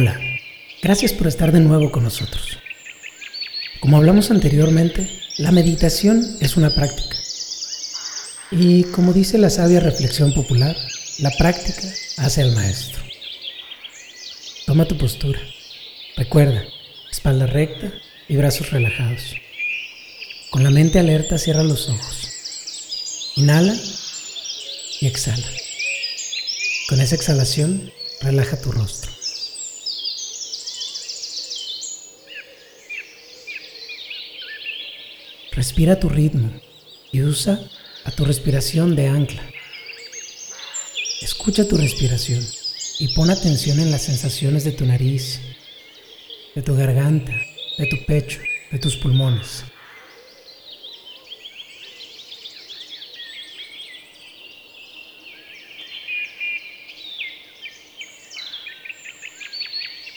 Hola, gracias por estar de nuevo con nosotros. Como hablamos anteriormente, la meditación es una práctica. Y como dice la sabia reflexión popular, la práctica hace al maestro. Toma tu postura. Recuerda, espalda recta y brazos relajados. Con la mente alerta cierra los ojos. Inhala y exhala. Con esa exhalación, relaja tu rostro. Respira tu ritmo y usa a tu respiración de ancla. Escucha tu respiración y pon atención en las sensaciones de tu nariz, de tu garganta, de tu pecho, de tus pulmones.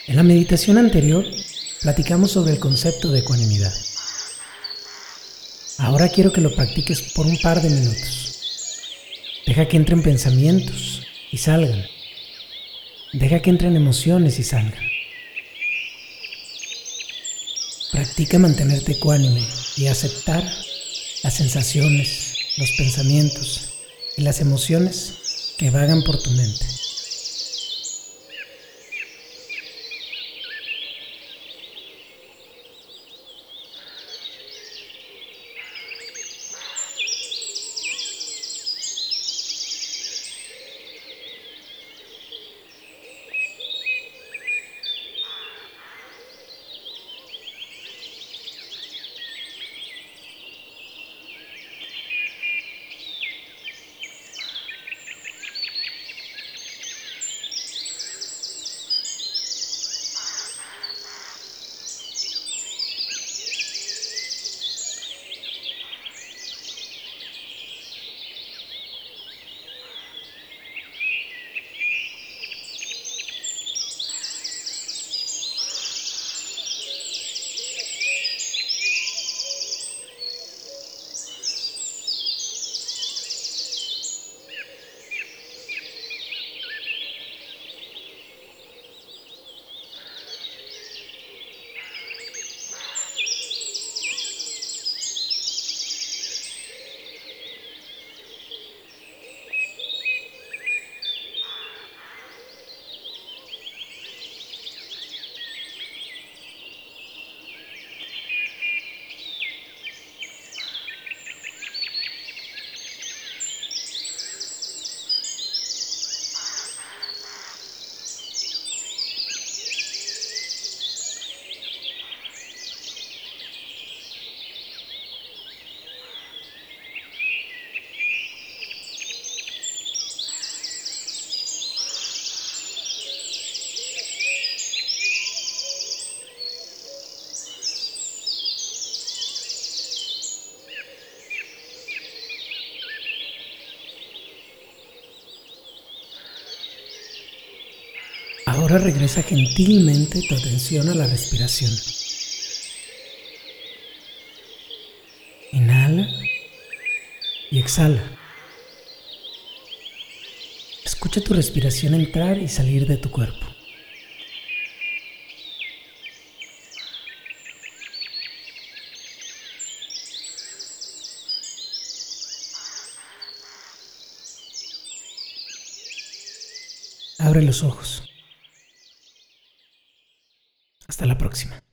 En la meditación anterior platicamos sobre el concepto de ecuanimidad. Ahora quiero que lo practiques por un par de minutos. Deja que entren pensamientos y salgan. Deja que entren emociones y salgan. Practica mantenerte ecuánime y aceptar las sensaciones, los pensamientos y las emociones que vagan por tu mente. Ahora regresa gentilmente tu atención a la respiración. Inhala y exhala. Escucha tu respiración entrar y salir de tu cuerpo. Abre los ojos. Hasta la próxima.